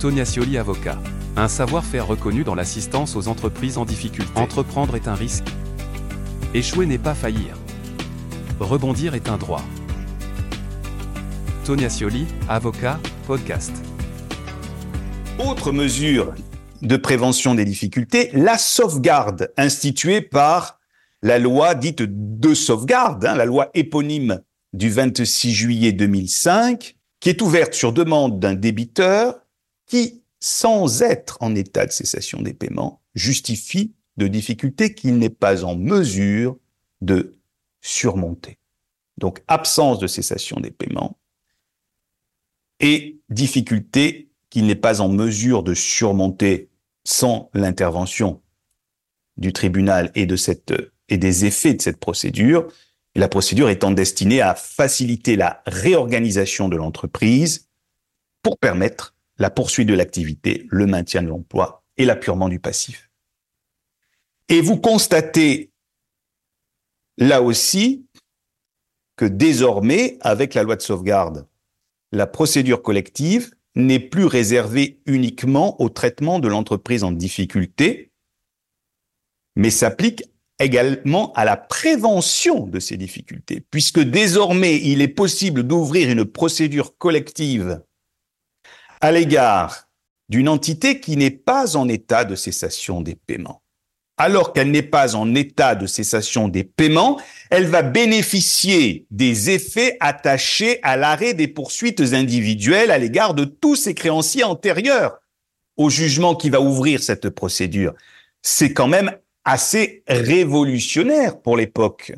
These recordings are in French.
Tonia Scioli avocat. Un savoir-faire reconnu dans l'assistance aux entreprises en difficulté. Entreprendre est un risque. Échouer n'est pas faillir. Rebondir est un droit. Tonia Scioli, avocat, podcast. Autre mesure de prévention des difficultés, la sauvegarde instituée par la loi dite de sauvegarde, hein, la loi éponyme du 26 juillet 2005, qui est ouverte sur demande d'un débiteur qui, sans être en état de cessation des paiements, justifie de difficultés qu'il n'est pas en mesure de surmonter. Donc absence de cessation des paiements et difficultés qu'il n'est pas en mesure de surmonter sans l'intervention du tribunal et des effets de cette procédure, la procédure étant destinée à faciliter la réorganisation de l'entreprise pour permettre la poursuite de l'activité, le maintien de l'emploi et l'appurement du passif. Et vous constatez là aussi que désormais, avec la loi de sauvegarde, la procédure collective n'est plus réservée uniquement au traitement de l'entreprise en difficulté, mais s'applique également à la prévention de ces difficultés, puisque désormais il est possible d'ouvrir une procédure collective à l'égard d'une entité qui n'est pas en état de cessation des paiements. Alors qu'elle n'est pas en état de cessation des paiements, elle va bénéficier des effets attachés à l'arrêt des poursuites individuelles à l'égard de tous ses créanciers antérieurs au jugement qui va ouvrir cette procédure. C'est quand même assez révolutionnaire pour l'époque.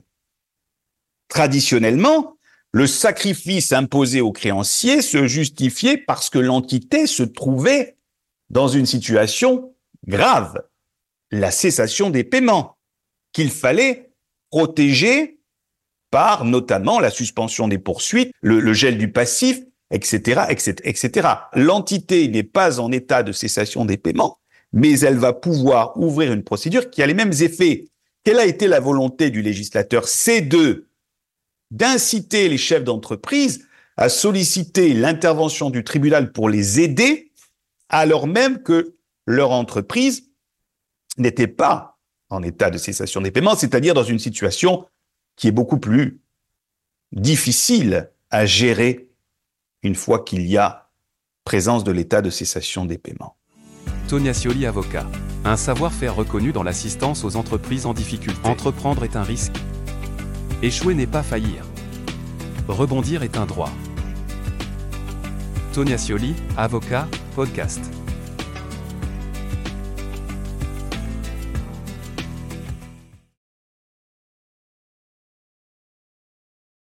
Traditionnellement, le sacrifice imposé aux créanciers se justifiait parce que l'entité se trouvait dans une situation grave, la cessation des paiements, qu'il fallait protéger par notamment la suspension des poursuites, le, gel du passif, etc., etc., etc. L'entité n'est pas en état de cessation des paiements, mais elle va pouvoir ouvrir une procédure qui a les mêmes effets. Quelle a été la volonté du législateur? C'est de d'inciter les chefs d'entreprise à solliciter l'intervention du tribunal pour les aider, alors même que leur entreprise n'était pas en état de cessation des paiements, c'est-à-dire dans une situation qui est beaucoup plus difficile à gérer une fois qu'il y a présence de l'état de cessation des paiements. Tonia Scioli avocat. Un savoir-faire reconnu dans l'assistance aux entreprises en difficulté. Entreprendre est un risque. Échouer n'est pas faillir. Rebondir est un droit. Tonia Scioli, avocat, podcast.